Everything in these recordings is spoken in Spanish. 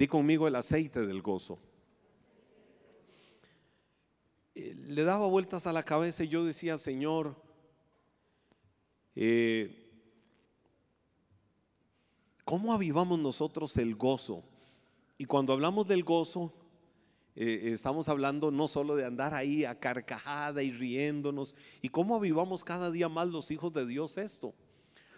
Di conmigo el aceite del gozo. Eh, le daba vueltas a la cabeza y yo decía, Señor, eh, ¿cómo avivamos nosotros el gozo? Y cuando hablamos del gozo, eh, estamos hablando no solo de andar ahí a carcajada y riéndonos, y cómo avivamos cada día más los hijos de Dios esto.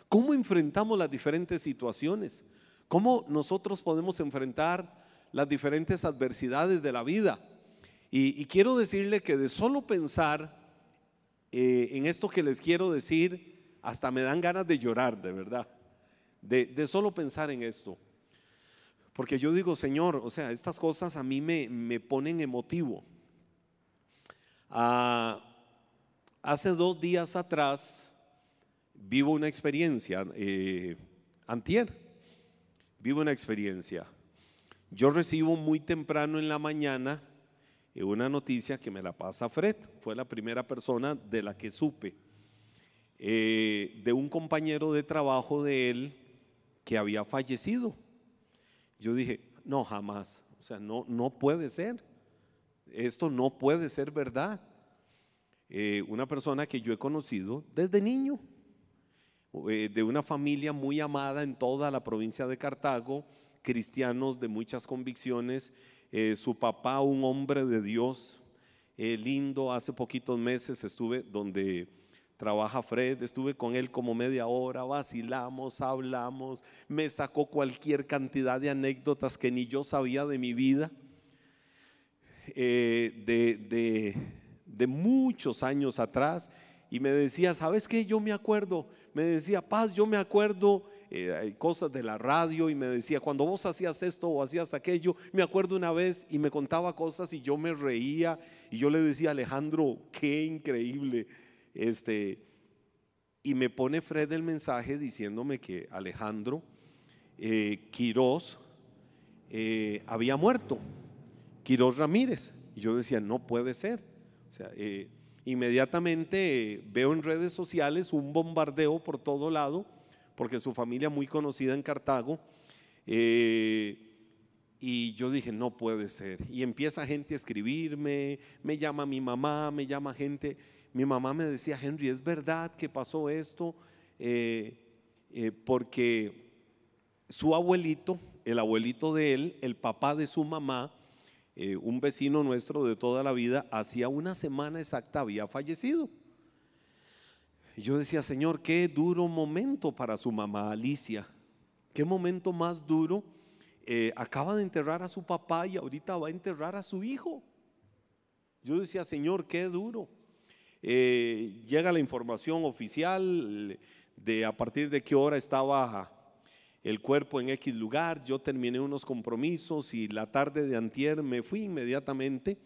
¿Cómo enfrentamos las diferentes situaciones? ¿Cómo nosotros podemos enfrentar las diferentes adversidades de la vida? Y, quiero decirle que de solo pensar eh, en esto que les quiero decir, hasta me dan ganas de llorar, de verdad. De, solo pensar en esto. Porque yo digo, Señor, o sea, estas cosas a mí me, me ponen emotivo. Ah, hace dos días atrás vivo una experiencia, eh, antier, vivo una experiencia. Yo recibo muy temprano en la mañana una noticia que me la pasa Fred, fue la primera persona de la que supe, eh, de un compañero de trabajo de él que había fallecido. Yo dije, no, jamás, o sea, no, no puede ser, esto no puede ser verdad. Eh, una persona que yo he conocido desde niño, eh, de una familia muy amada en toda la provincia de Cartago, cristianos de muchas convicciones, eh, su papá, un hombre de Dios, eh, lindo, hace poquitos meses estuve donde trabaja Fred, estuve con él como media hora, vacilamos, hablamos, me sacó cualquier cantidad de anécdotas que ni yo sabía de mi vida, eh, de, de muchos años atrás, y me decía, ¿sabes qué? Yo me acuerdo, me decía, Paz, yo me acuerdo eh, cosas de la radio y me decía, cuando vos hacías esto o hacías aquello, me acuerdo una vez y me contaba cosas y yo me reía y yo le decía, Alejandro, qué increíble. Este, y me pone Fred el mensaje diciéndome que Alejandro eh, Quirós eh, había muerto, Quirós Ramírez. Y yo decía, no puede ser. O sea, eh, inmediatamente veo en redes sociales un bombardeo por todo lado porque su familia muy conocida en Cartago. Eh, y yo dije, no puede ser. Y empieza gente a escribirme, me llama mi mamá, me llama gente. Mi mamá me decía, Henry, ¿es verdad que pasó esto? Eh, eh, porque su abuelito, el abuelito de él, el papá de su mamá, un vecino nuestro de toda la vida, hacía una semana exacta había fallecido yo decía, Señor, qué duro momento para su mamá Alicia. Qué momento más duro. Eh, acaba de enterrar a su papá y ahorita va a enterrar a su hijo. Yo decía, Señor, qué duro. Eh, llega la información oficial de a partir de qué hora estaba el cuerpo en X lugar. Yo terminé unos compromisos y la tarde de antier me fui inmediatamente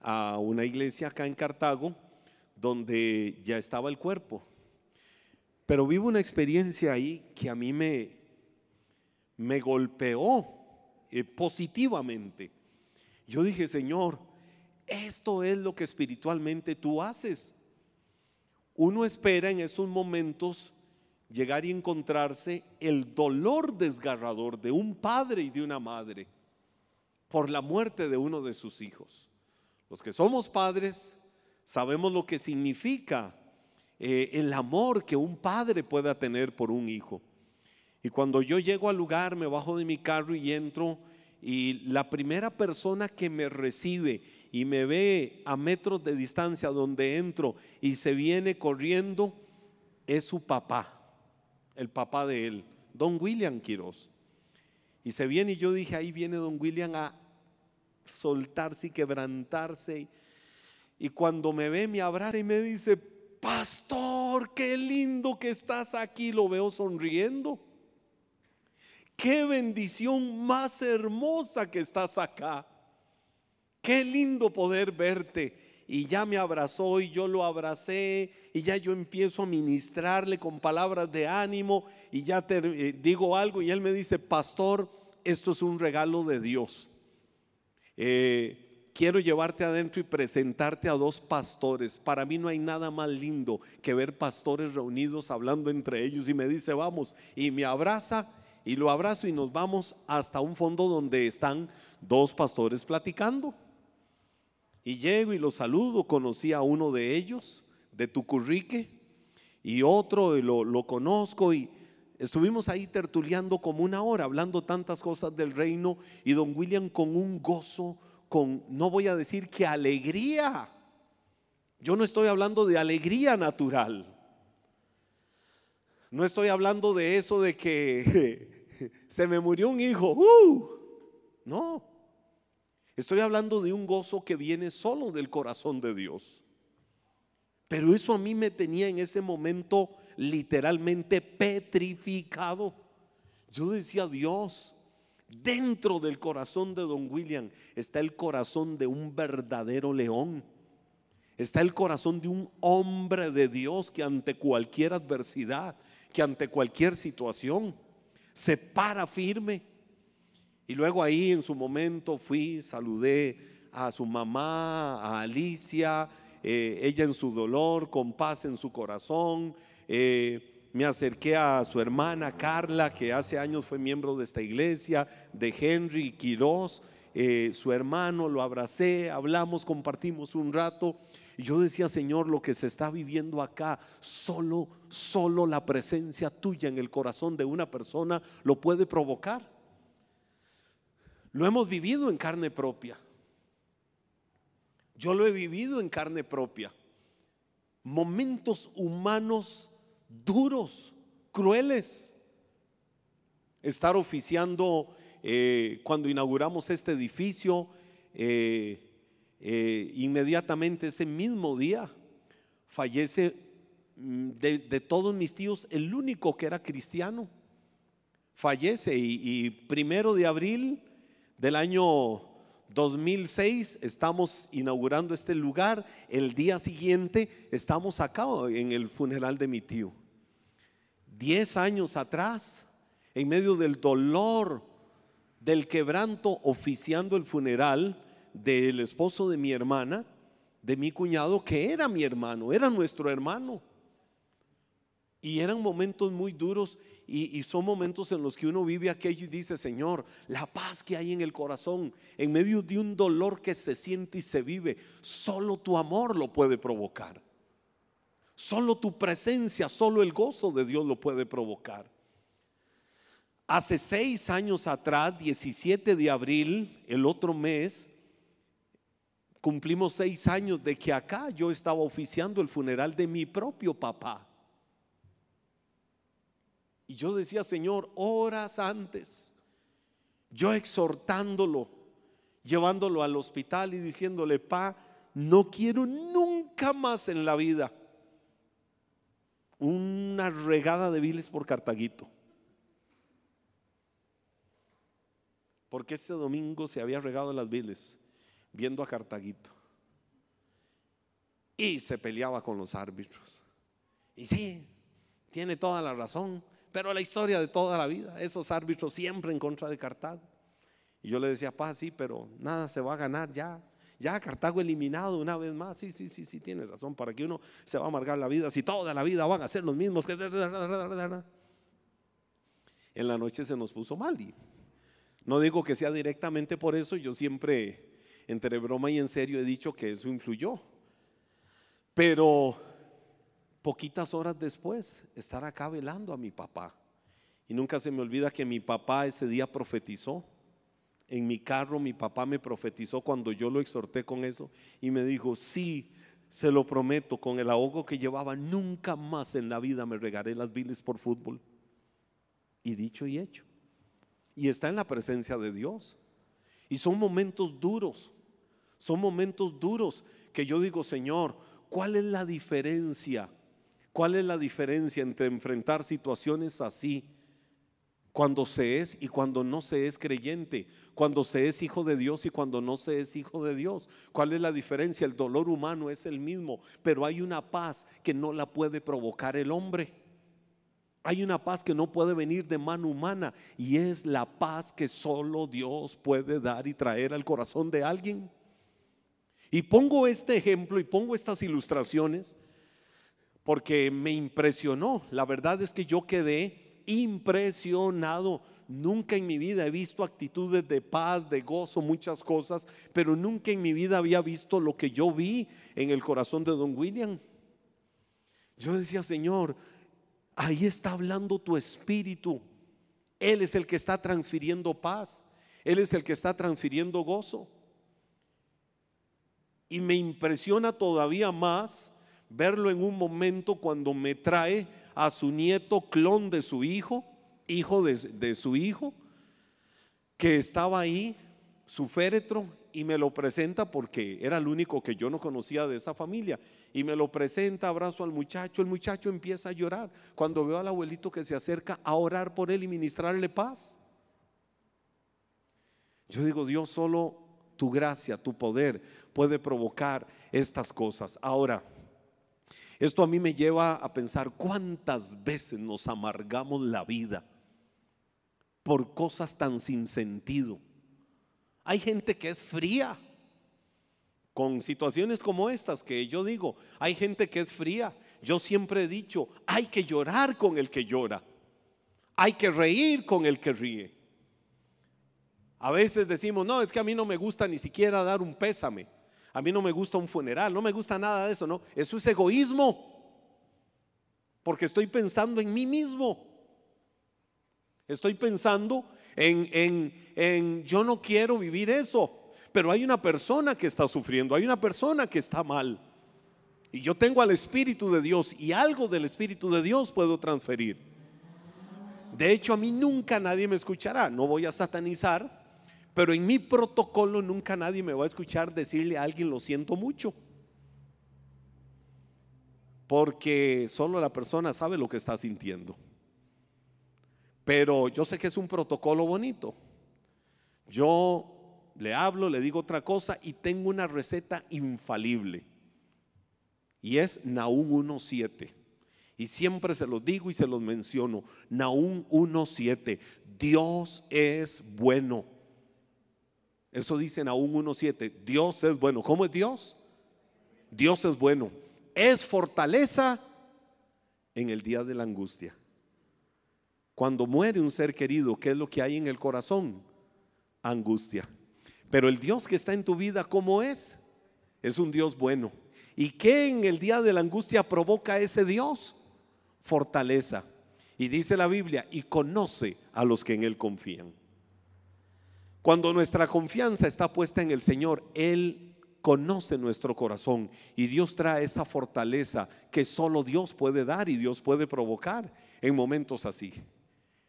a una iglesia acá en Cartago donde ya estaba el cuerpo. Pero vivo una experiencia ahí que a mí me, me golpeó eh, positivamente. Yo dije, Señor, esto es lo que espiritualmente tú haces. Uno espera en esos momentos llegar y encontrarse el dolor desgarrador de un padre y de una madre por la muerte de uno de sus hijos. Los que somos padres sabemos lo que significa eh, el amor que un padre pueda tener por un hijo. Y cuando yo llego al lugar, me bajo de mi carro y entro, y la primera persona que me recibe y me ve a metros de distancia donde entro y se viene corriendo, es su papá, el papá de él, don William Quiroz. Y se viene y yo dije, ahí viene don William a soltarse y quebrantarse y cuando me ve, me abraza y me dice, pastor, qué lindo que estás aquí. Lo veo sonriendo. Qué bendición más hermosa que estás acá. Qué lindo poder verte. Y ya me abrazó y yo lo abracé y ya yo empiezo a ministrarle con palabras de ánimo y ya te eh, digo algo y él me dice, pastor, esto es un regalo de Dios. Eh, quiero llevarte adentro y presentarte a dos pastores. Para mí no hay nada más lindo que ver pastores reunidos hablando entre ellos y me dice, vamos, y me abraza y lo abrazo y nos vamos hasta un fondo donde están dos pastores platicando. Y llego y los saludo, conocí a uno de ellos, de Tucurrique, y otro lo, lo conozco y estuvimos ahí tertuleando como una hora, hablando tantas cosas del reino, y don William con un gozo, con, no voy a decir que alegría, yo no estoy hablando de alegría natural. No estoy hablando de eso de que se me murió un hijo. ¡Uh! No. Estoy hablando de un gozo que viene solo del corazón de Dios. Pero eso a mí me tenía en ese momento literalmente petrificado. Yo decía, Dios, dentro del corazón de don William está el corazón de un verdadero león está el corazón de un hombre de Dios que ante cualquier adversidad, que ante cualquier situación, se para firme. Y luego ahí en su momento fui, saludé a su mamá, a Alicia, eh, ella en su dolor, con paz en su corazón. Eh, me acerqué a su hermana Carla, que hace años fue miembro de esta iglesia, de Henry Quiroz, eh, su hermano, lo abracé, hablamos, compartimos un rato. Y yo decía, Señor, lo que se está viviendo acá, solo, solo la presencia tuya en el corazón de una persona lo puede provocar. Lo hemos vivido en carne propia. Yo lo he vivido en carne propia. Momentos humanos duros, crueles. Estar oficiando eh, cuando inauguramos este edificio. Eh, eh, inmediatamente ese mismo día fallece mm, de, todos mis tíos el único que era cristiano. Fallece y, primero de abril del año 2006 estamos inaugurando este lugar. El día siguiente estamos acá en el funeral de mi tío. Diez años atrás, en medio del dolor, del quebranto, oficiando el funeral, del esposo de mi hermana, de mi cuñado, que era mi hermano, era nuestro hermano. Y eran momentos muy duros y, son momentos en los que uno vive aquello y dice, Señor, la paz que hay en el corazón, en medio de un dolor que se siente y se vive, solo tu amor lo puede provocar. Solo tu presencia, solo el gozo de Dios lo puede provocar. Hace seis años atrás, 17 de abril, el otro mes, cumplimos seis años de que acá yo estaba oficiando el funeral de mi propio papá. Y yo decía, Señor, horas antes, yo exhortándolo, llevándolo al hospital y diciéndole, pa, no quiero nunca más en la vida una regada de viles por Cartaguito. Porque este domingo se había regado las viles viendo a Cartaguito. Y se peleaba con los árbitros. Y sí, tiene toda la razón, pero la historia de toda la vida, esos árbitros siempre en contra de Cartago. Y yo le decía, paz, sí, pero nada se va a ganar ya. Ya Cartago eliminado una vez más. Sí, sí, sí, sí, tiene razón. Para que uno se va a amargar la vida, si toda la vida van a ser los mismos. En la noche se nos puso mal. Y no digo que sea directamente por eso, yo siempre entre broma y en serio he dicho que eso influyó. Pero poquitas horas después, estar acá velando a mi papá. Y nunca se me olvida que mi papá ese día profetizó. En mi carro mi papá me profetizó cuando yo lo exhorté con eso y me dijo, sí, se lo prometo, con el ahogo que llevaba, nunca más en la vida me regaré las viles por fútbol. Y dicho y hecho. Y está en la presencia de Dios. Y son momentos duros, son momentos duros que yo digo, Señor, ¿cuál es la diferencia? ¿Cuál es la diferencia entre enfrentar situaciones así? Cuando se es y cuando no se es creyente, cuando se es hijo de Dios y cuando no se es hijo de Dios. ¿Cuál es la diferencia? El dolor humano es el mismo, pero hay una paz que no la puede provocar el hombre. Hay una paz que no puede venir de mano humana y es la paz que solo Dios puede dar y traer al corazón de alguien. Y pongo este ejemplo y pongo estas ilustraciones porque me impresionó. La verdad es que yo quedé impresionado. Nunca en mi vida he visto actitudes de paz, de gozo, muchas cosas, pero nunca en mi vida había visto lo que yo vi en el corazón de don William. Yo decía, Señor, ahí está hablando tu espíritu. Él es el que está transfiriendo paz. Él es el que está transfiriendo gozo. Y me impresiona todavía más verlo en un momento cuando me trae a su nieto clon de su hijo, hijo de, su hijo, que estaba ahí, su féretro, y me lo presenta porque era el único que yo no conocía de esa familia. Y me lo presenta, abrazo al muchacho, el muchacho empieza a llorar cuando veo al abuelito que se acerca a orar por él y ministrarle paz. Yo digo, Dios, solo tu gracia, tu poder puede provocar estas cosas. Ahora, esto a mí me lleva a pensar cuántas veces nos amargamos la vida por cosas tan sin sentido. Hay gente que es fría con situaciones como estas que yo digo, hay gente que es fría. Yo siempre he dicho, hay que llorar con el que llora. Hay que reír con el que ríe. A veces decimos, no, es que a mí no me gusta ni siquiera dar un pésame. A mí no me gusta un funeral, no me gusta nada de eso, no. Eso es egoísmo. Porque estoy pensando en mí mismo. Estoy pensando en, en, en, yo no quiero vivir eso. Pero hay una persona que está sufriendo, hay una persona que está mal. Y yo tengo al Espíritu de Dios y algo del Espíritu de Dios puedo transferir. De hecho, a mí nunca nadie me escuchará. No voy a satanizar, pero en mi protocolo nunca nadie me va a escuchar decirle a alguien lo siento mucho. Porque solo la persona sabe lo que está sintiendo. Pero yo sé que es un protocolo bonito. Yo le hablo, le digo otra cosa y tengo una receta infalible. Y es Naúm 1.7. Y siempre se los digo y se los menciono. Naúm 1.7. Dios es bueno eso dice Naúm 1.7. Dios es bueno. ¿Cómo es Dios? Dios es bueno. Es fortaleza en el día de la angustia. Cuando muere un ser querido, ¿qué es lo que hay en el corazón? Angustia. Pero el Dios que está en tu vida, ¿cómo es? Es un Dios bueno. ¿Y qué en el día de la angustia provoca ese Dios? Fortaleza. Y dice la Biblia, y conoce a los que en Él confían. Cuando nuestra confianza está puesta en el Señor, Él conoce nuestro corazón y Dios trae esa fortaleza que solo Dios puede dar y Dios puede provocar en momentos así,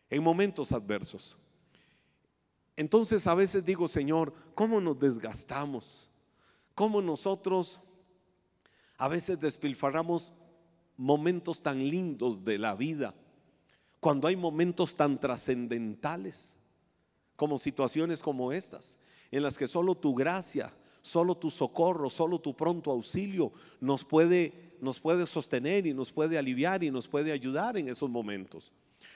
en momentos adversos. Entonces a veces digo, Señor, ¿cómo nos desgastamos? ¿Cómo nosotros a veces despilfarramos momentos tan lindos de la vida cuando hay momentos tan trascendentales? Como situaciones como estas, en las que solo tu gracia, solo tu socorro, solo tu pronto auxilio nos puede, nos puede sostener y nos puede aliviar y nos puede ayudar en esos momentos.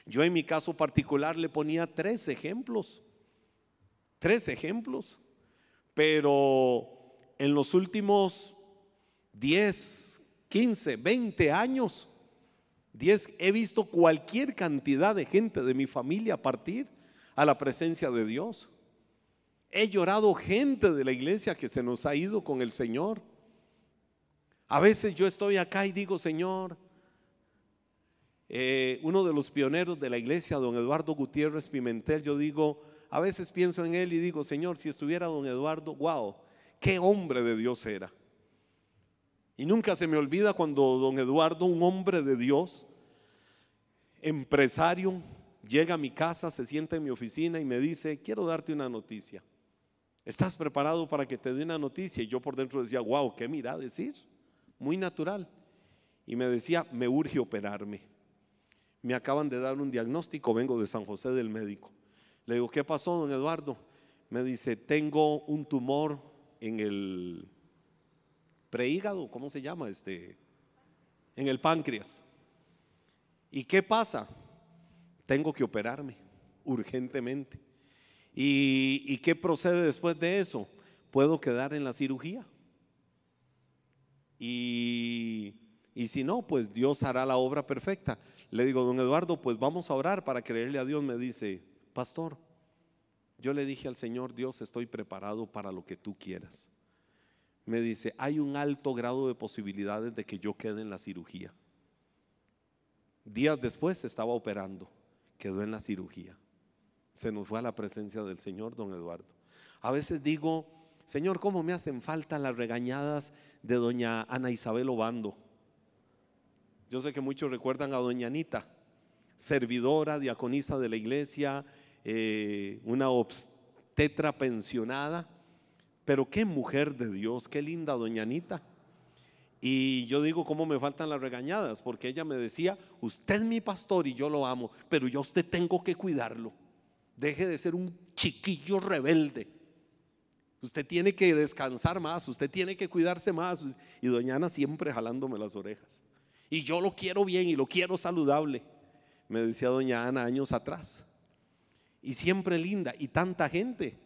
Yo en mi caso particular le ponía tres ejemplos, tres ejemplos, pero en los últimos 10, 15, 20 años, 10, he visto cualquier cantidad de gente de mi familia partir a la presencia de Dios. He llorado gente de la iglesia que se nos ha ido con el Señor. A veces yo estoy acá y digo, Señor, eh, uno de los pioneros de la iglesia, don Eduardo Gutiérrez Pimentel, yo digo, a veces pienso en él y digo, Señor, si estuviera don Eduardo, wow, qué hombre de Dios era. Y nunca se me olvida cuando don Eduardo, un hombre de Dios, empresario, llega a mi casa, se sienta en mi oficina y me dice, quiero darte una noticia. ¿Estás preparado para que te dé una noticia? Y yo por dentro decía, wow, ¿qué mira decir? Muy natural. Y me decía, me urge operarme. Me acaban de dar un diagnóstico, vengo de San José del médico. Le digo, ¿qué pasó, don Eduardo? Me dice, tengo un tumor en el prehígado, ¿cómo se llama? Este, en el páncreas. ¿Y qué pasa? Tengo que operarme urgentemente. ¿Y, qué procede después de eso? Puedo quedar en la cirugía. Y, y si no, pues Dios hará la obra perfecta. Le digo, don Eduardo, pues vamos a orar para creerle a Dios. Me dice, pastor, yo le dije al Señor, Dios, estoy preparado para lo que tú quieras. Me dice, hay un alto grado de posibilidades de que yo quede en la cirugía. Días después estaba operando, quedó en la cirugía. Se nos fue a la presencia del Señor, don Eduardo. A veces digo, Señor, ¿cómo me hacen falta las regañadas de doña Ana Isabel Obando? Yo sé que muchos recuerdan a doña Anita, servidora, diaconisa de la iglesia, eh, una obstetra pensionada, pero qué mujer de Dios, qué linda doña Anita. Y yo digo, ¿cómo me faltan las regañadas? Porque ella me decía, usted es mi pastor y yo lo amo, pero yo usted tengo que cuidarlo. Deje de ser un chiquillo rebelde. Usted tiene que descansar más, usted tiene que cuidarse más. Y doña Ana siempre jalándome las orejas. Y yo lo quiero bien y lo quiero saludable, me decía doña Ana años atrás. Y siempre linda y tanta gente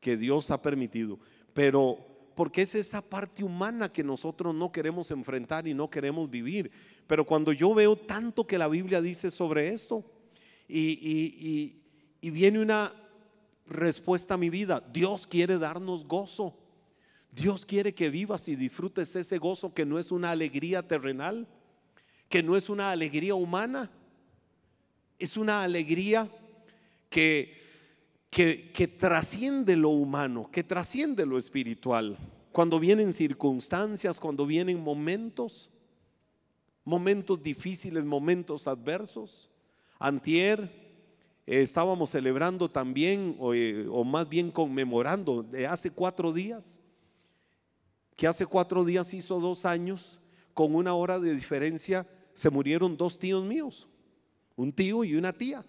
que Dios ha permitido. Pero porque es esa parte humana que nosotros no queremos enfrentar y no queremos vivir. Pero cuando yo veo tanto que la Biblia dice sobre esto y, y viene una respuesta a mi vida, Dios quiere darnos gozo. Dios quiere que vivas y disfrutes ese gozo que no es una alegría terrenal, que no es una alegría humana, es una alegría que que, trasciende lo humano, que trasciende lo espiritual. Cuando vienen circunstancias, cuando vienen momentos, momentos difíciles, momentos adversos. Antier eh, estábamos celebrando también, eh, o, más bien conmemorando, de hace cuatro días, que hace cuatro días hizo dos años, con una hora de diferencia, se murieron dos tíos míos, un tío y una tía,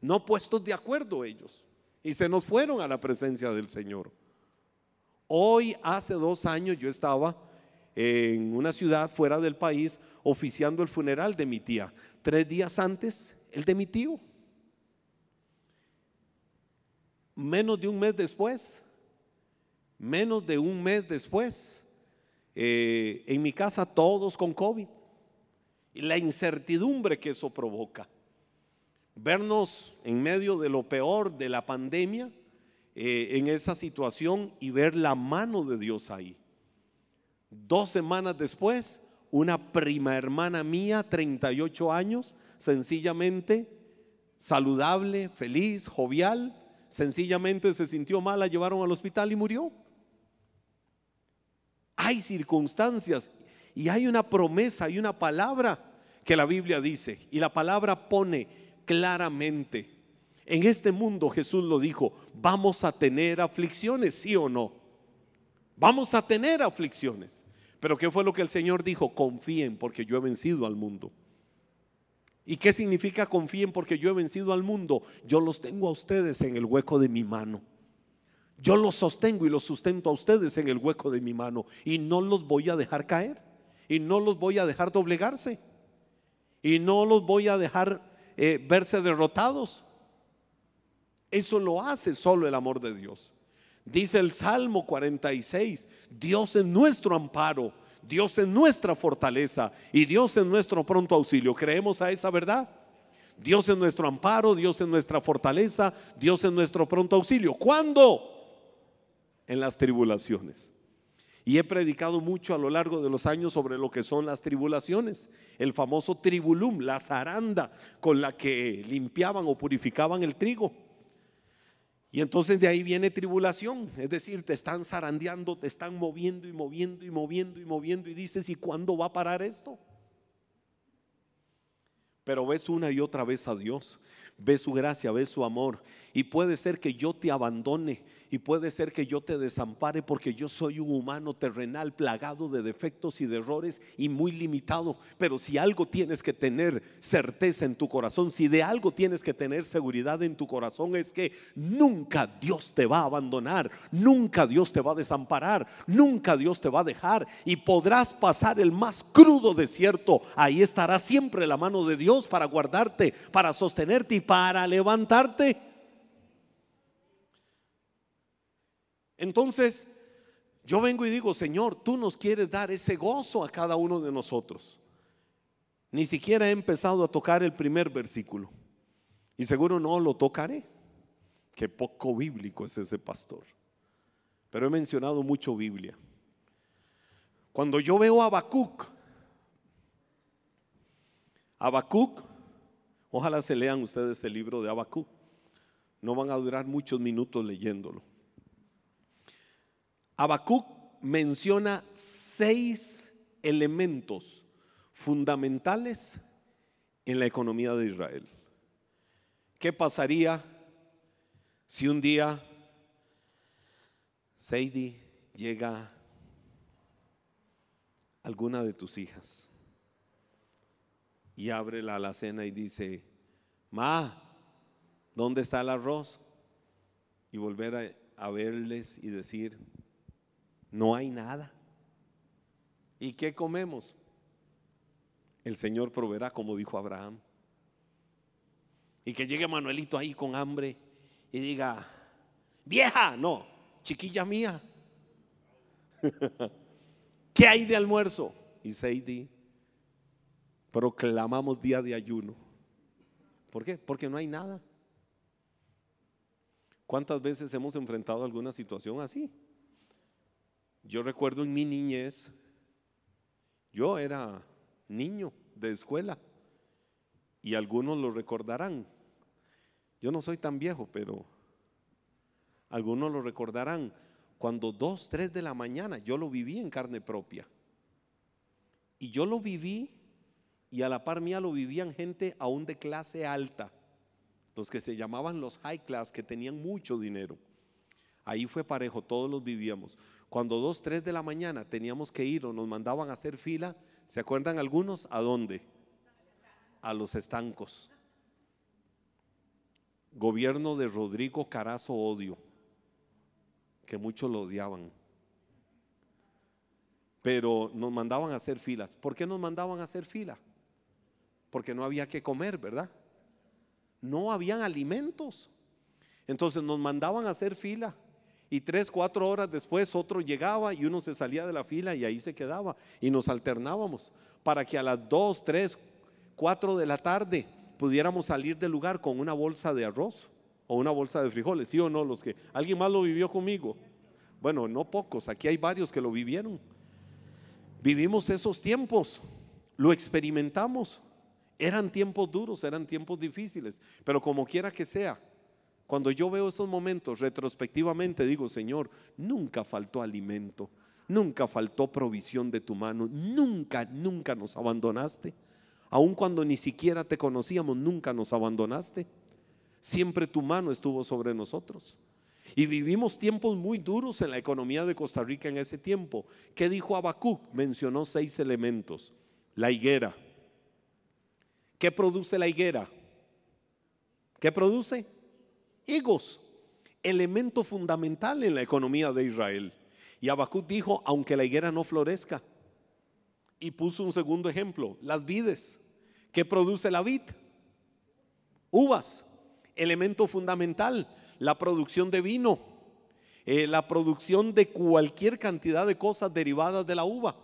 no puestos de acuerdo ellos y se nos fueron a la presencia del Señor. Hoy, hace dos años, yo estaba en una ciudad fuera del país oficiando el funeral de mi tía. Tres días antes, el de mi tío. Menos de un mes después, menos de un mes después, eh, en mi casa todos con COVID. Y la incertidumbre que eso provoca vernos en medio de lo peor de la pandemia, eh, en esa situación y ver la mano de Dios ahí. Dos semanas después, una prima hermana mía, 38 años, sencillamente saludable, feliz, jovial, sencillamente se sintió mal, la llevaron al hospital y murió. Hay circunstancias y hay una promesa, hay una palabra que la Biblia dice y la palabra pone claramente. En este mundo Jesús lo dijo, vamos a tener aflicciones, sí o no. Vamos a tener aflicciones. Pero ¿qué fue lo que el Señor dijo? Confíen porque yo he vencido al mundo. ¿Y qué significa confíen porque yo he vencido al mundo? Yo los tengo a ustedes en el hueco de mi mano. Yo los sostengo y los sustento a ustedes en el hueco de mi mano. Y no los voy a dejar caer. Y no los voy a dejar doblegarse. Y no los voy a dejar eh, verse derrotados. Eso lo hace solo el amor de Dios. Dice el Salmo 46, Dios es nuestro amparo, Dios es nuestra fortaleza y Dios es nuestro pronto auxilio. ¿Creemos a esa verdad? Dios es nuestro amparo, Dios es nuestra fortaleza, Dios es nuestro pronto auxilio. ¿Cuándo? En las tribulaciones. Y he predicado mucho a lo largo de los años sobre lo que son las tribulaciones. El famoso tribulum, la zaranda con la que limpiaban o purificaban el trigo. Y entonces de ahí viene tribulación, es decir, te están zarandeando, te están moviendo y moviendo y moviendo y moviendo y dices, ¿y cuándo va a parar esto? Pero ves una y otra vez a Dios, ves su gracia, ves su amor. Y puede ser que yo te abandone y puede ser que yo te desampare porque yo soy un humano terrenal plagado de defectos y de errores y muy limitado. Pero si algo tienes que tener certeza en tu corazón, si de algo tienes que tener seguridad en tu corazón es que nunca Dios te va a abandonar, nunca Dios te va a desamparar, nunca Dios te va a dejar y podrás pasar el más crudo desierto. Ahí estará siempre la mano de Dios para guardarte, para sostenerte y para levantarte. Entonces, yo vengo y digo, Señor, tú nos quieres dar ese gozo a cada uno de nosotros. Ni siquiera he empezado a tocar el primer versículo. Y seguro no lo tocaré. Qué poco bíblico es ese pastor. Pero he mencionado mucho Biblia. Cuando yo veo a Habacuc, Habacuc, ojalá se lean ustedes el libro de Habacuc. No van a durar muchos minutos leyéndolo. Habacuc menciona seis elementos fundamentales en la economía de Israel. ¿Qué pasaría si un día Seidi llega alguna de tus hijas y abre la alacena y dice, Ma, ¿dónde está el arroz? Y volver a, verles y decir, no hay nada. ¿Y qué comemos? El Señor proveerá, como dijo Abraham. Y que llegue Manuelito ahí con hambre y diga, vieja, no, chiquilla mía, ¿qué hay de almuerzo? Y Seidi, proclamamos día de ayuno. ¿Por qué? Porque no hay nada. ¿Cuántas veces hemos enfrentado alguna situación así? Yo recuerdo en mi niñez, yo era niño de escuela y algunos lo recordarán. Yo no soy tan viejo, pero algunos lo recordarán. Cuando dos, tres de la mañana, yo lo viví en carne propia. Y yo lo viví y a la par mía lo vivían gente aún de clase alta, los que se llamaban los high class, que tenían mucho dinero. Ahí fue parejo, todos los vivíamos. Cuando dos, tres de la mañana teníamos que ir o nos mandaban a hacer fila, ¿se acuerdan algunos? ¿A dónde? A los estancos gobierno de Rodrigo Carazo Odio, que muchos lo odiaban. Pero nos mandaban a hacer filas. ¿Por qué nos mandaban a hacer fila? Porque no había que comer, ¿verdad? No habían alimentos. Entonces nos mandaban a hacer fila. Y tres, cuatro horas después otro llegaba y uno se salía de la fila y ahí se quedaba. Y nos alternábamos para que a las dos, tres, cuatro de la tarde pudiéramos salir del lugar con una bolsa de arroz o una bolsa de frijoles, ¿sí o no? Los que alguien más lo vivió conmigo. Bueno, no pocos, aquí hay varios que lo vivieron. Vivimos esos tiempos, lo experimentamos. Eran tiempos duros, eran tiempos difíciles, pero como quiera que sea, cuando yo veo esos momentos retrospectivamente digo, Señor, nunca faltó alimento, nunca faltó provisión de tu mano, nunca, nunca nos abandonaste. Aun cuando ni siquiera te conocíamos, nunca nos abandonaste. Siempre tu mano estuvo sobre nosotros. Y vivimos tiempos muy duros en la economía de Costa Rica en ese tiempo. ¿Qué dijo Habacuc? Mencionó seis elementos. La higuera. ¿Qué produce la higuera? ¿Qué produce? Higos. Elemento fundamental en la economía de Israel. Y Habacuc dijo, aunque la higuera no florezca. Y puso un segundo ejemplo, las vides. ¿Qué produce la vid? Uvas, elemento fundamental, la producción de vino, eh, la producción de cualquier cantidad de cosas derivadas de la uva.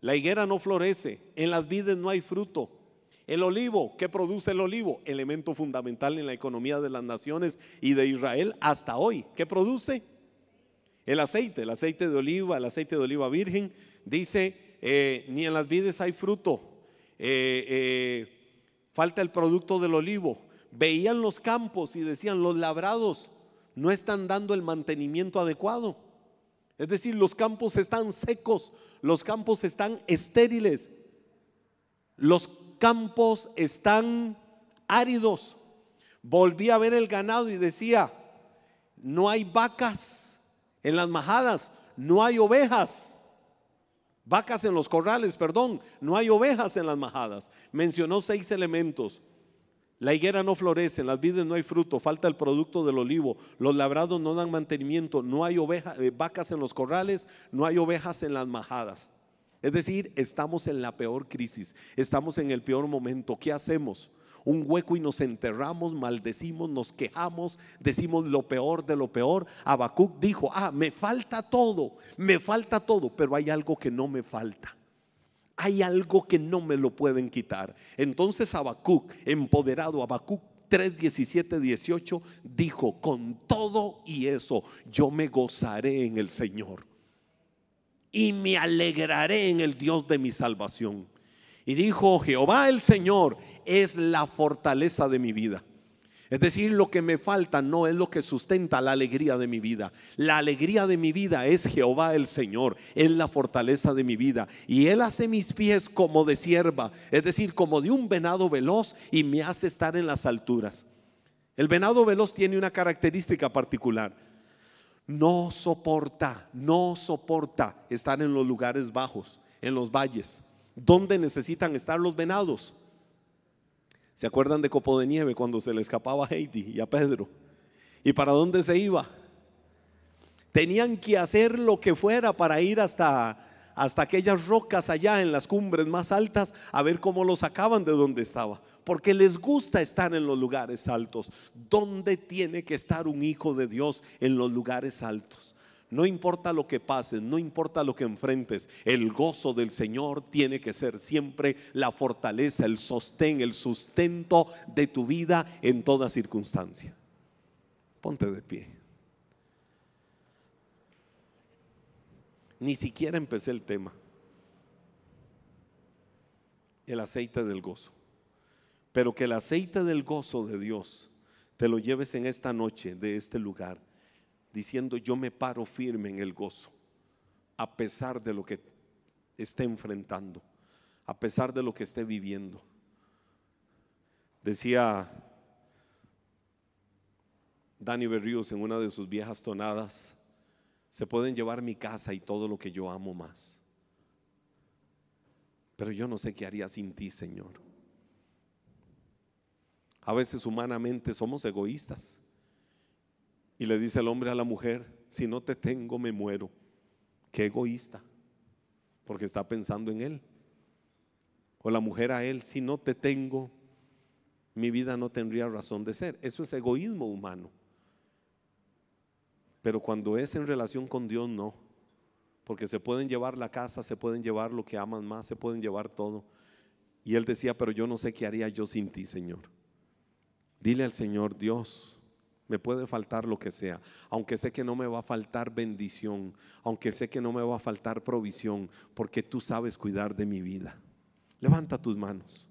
La higuera no florece, en las vides no hay fruto. El olivo, ¿qué produce el olivo? Elemento fundamental en la economía de las naciones y de Israel hasta hoy. ¿Qué produce? El aceite, el aceite de oliva, el aceite de oliva virgen. Dice, eh, ni en las vides hay fruto, eh, eh, falta el producto del olivo. Veían los campos y decían, los labrados no están dando el mantenimiento adecuado. Es decir, los campos están secos, los campos están estériles, los campos están áridos. Volví a ver el ganado y decía, no hay vacas en las majadas, no hay ovejas. Vacas en los corrales, perdón, no hay ovejas en las majadas. Mencionó seis elementos. La higuera no florece, en las vides no hay fruto, falta el producto del olivo, los labrados no dan mantenimiento, no hay ovejas, eh, vacas en los corrales, no hay ovejas en las majadas. Es decir, estamos en la peor crisis, estamos en el peor momento. ¿Qué hacemos? un hueco y nos enterramos, maldecimos, nos quejamos, decimos lo peor de lo peor. Habacuc dijo, ah, me falta todo, me falta todo, pero hay algo que no me falta. Hay algo que no me lo pueden quitar. Entonces Habacuc, empoderado, Habacuc 3, 17, 18, dijo, con todo y eso, yo me gozaré en el Señor y me alegraré en el Dios de mi salvación. Y dijo, Jehová el Señor es la fortaleza de mi vida. Es decir, lo que me falta no es lo que sustenta la alegría de mi vida. La alegría de mi vida es Jehová el Señor, es la fortaleza de mi vida. Y Él hace mis pies como de sierva, es decir, como de un venado veloz y me hace estar en las alturas. El venado veloz tiene una característica particular. No soporta, no soporta estar en los lugares bajos, en los valles. ¿Dónde necesitan estar los venados? ¿Se acuerdan de Copo de Nieve cuando se le escapaba a Heidi y a Pedro? ¿Y para dónde se iba? Tenían que hacer lo que fuera para ir hasta, hasta aquellas rocas allá en las cumbres más altas a ver cómo lo sacaban de donde estaba. Porque les gusta estar en los lugares altos. ¿Dónde tiene que estar un hijo de Dios en los lugares altos? No importa lo que pase, no importa lo que enfrentes, el gozo del Señor tiene que ser siempre la fortaleza, el sostén, el sustento de tu vida en toda circunstancia. Ponte de pie. Ni siquiera empecé el tema. El aceite del gozo. Pero que el aceite del gozo de Dios te lo lleves en esta noche de este lugar diciendo yo me paro firme en el gozo, a pesar de lo que esté enfrentando, a pesar de lo que esté viviendo. Decía Dani Berríos en una de sus viejas tonadas, se pueden llevar mi casa y todo lo que yo amo más. Pero yo no sé qué haría sin ti, Señor. A veces humanamente somos egoístas. Y le dice el hombre a la mujer, si no te tengo me muero. Qué egoísta, porque está pensando en él. O la mujer a él, si no te tengo, mi vida no tendría razón de ser. Eso es egoísmo humano. Pero cuando es en relación con Dios, no. Porque se pueden llevar la casa, se pueden llevar lo que aman más, se pueden llevar todo. Y él decía, pero yo no sé qué haría yo sin ti, Señor. Dile al Señor, Dios, me puede faltar lo que sea, aunque sé que no me va a faltar bendición, aunque sé que no me va a faltar provisión, porque tú sabes cuidar de mi vida. Levanta tus manos.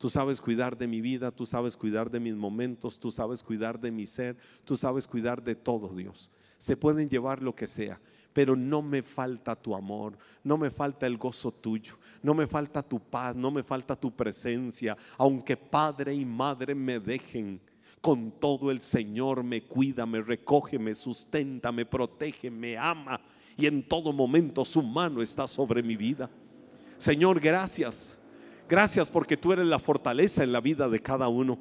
Tú sabes cuidar de mi vida, tú sabes cuidar de mis momentos, tú sabes cuidar de mi ser, tú sabes cuidar de todo, Dios. Se pueden llevar lo que sea, pero no me falta tu amor, no me falta el gozo tuyo, no me falta tu paz, no me falta tu presencia, aunque padre y madre me dejen con todo el Señor me cuida, me recoge, me sustenta, me protege, me ama y en todo momento su mano está sobre mi vida. Señor, gracias. Gracias porque tú eres la fortaleza en la vida de cada uno.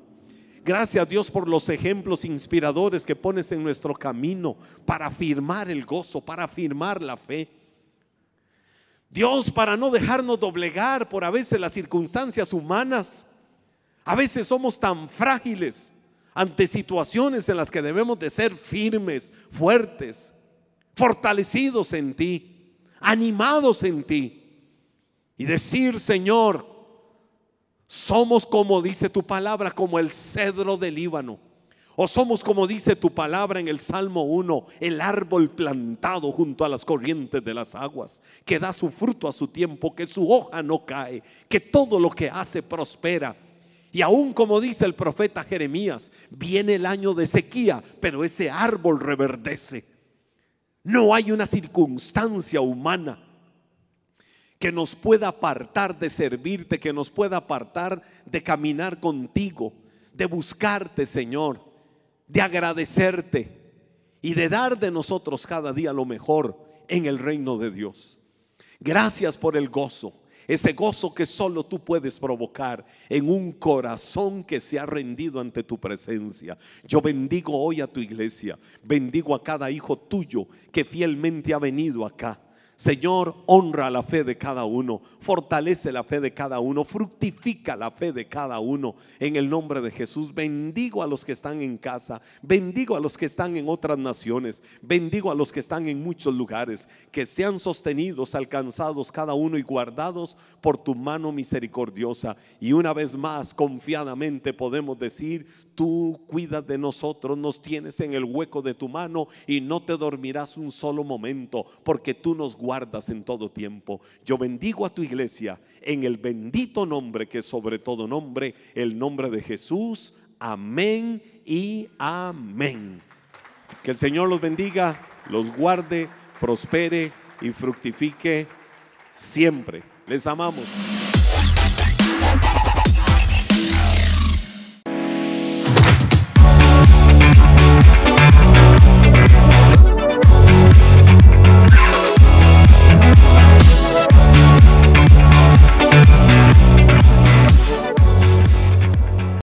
Gracias Dios por los ejemplos inspiradores que pones en nuestro camino para afirmar el gozo, para afirmar la fe. Dios, para no dejarnos doblegar por a veces las circunstancias humanas. A veces somos tan frágiles ante situaciones en las que debemos de ser firmes, fuertes, fortalecidos en ti, animados en ti. Y decir, Señor, somos como dice tu palabra, como el cedro del Líbano. O somos como dice tu palabra en el Salmo 1, el árbol plantado junto a las corrientes de las aguas, que da su fruto a su tiempo, que su hoja no cae, que todo lo que hace prospera. Y aún como dice el profeta Jeremías, viene el año de sequía, pero ese árbol reverdece. No hay una circunstancia humana que nos pueda apartar de servirte, que nos pueda apartar de caminar contigo, de buscarte, Señor, de agradecerte y de dar de nosotros cada día lo mejor en el reino de Dios. Gracias por el gozo ese gozo que solo tú puedes provocar en un corazón que se ha rendido ante tu presencia. Yo bendigo hoy a tu iglesia, bendigo a cada hijo tuyo que fielmente ha venido acá. Señor, honra la fe de cada uno, fortalece la fe de cada uno, fructifica la fe de cada uno. En el nombre de Jesús, bendigo a los que están en casa, bendigo a los que están en otras naciones, bendigo a los que están en muchos lugares, que sean sostenidos, alcanzados cada uno y guardados por tu mano misericordiosa. Y una vez más, confiadamente podemos decir, tú cuidas de nosotros, nos tienes en el hueco de tu mano y no te dormirás un solo momento, porque tú nos guardas guardas en todo tiempo. Yo bendigo a tu iglesia en el bendito nombre que sobre todo nombre, el nombre de Jesús. Amén y amén. Que el Señor los bendiga, los guarde, prospere y fructifique siempre. Les amamos.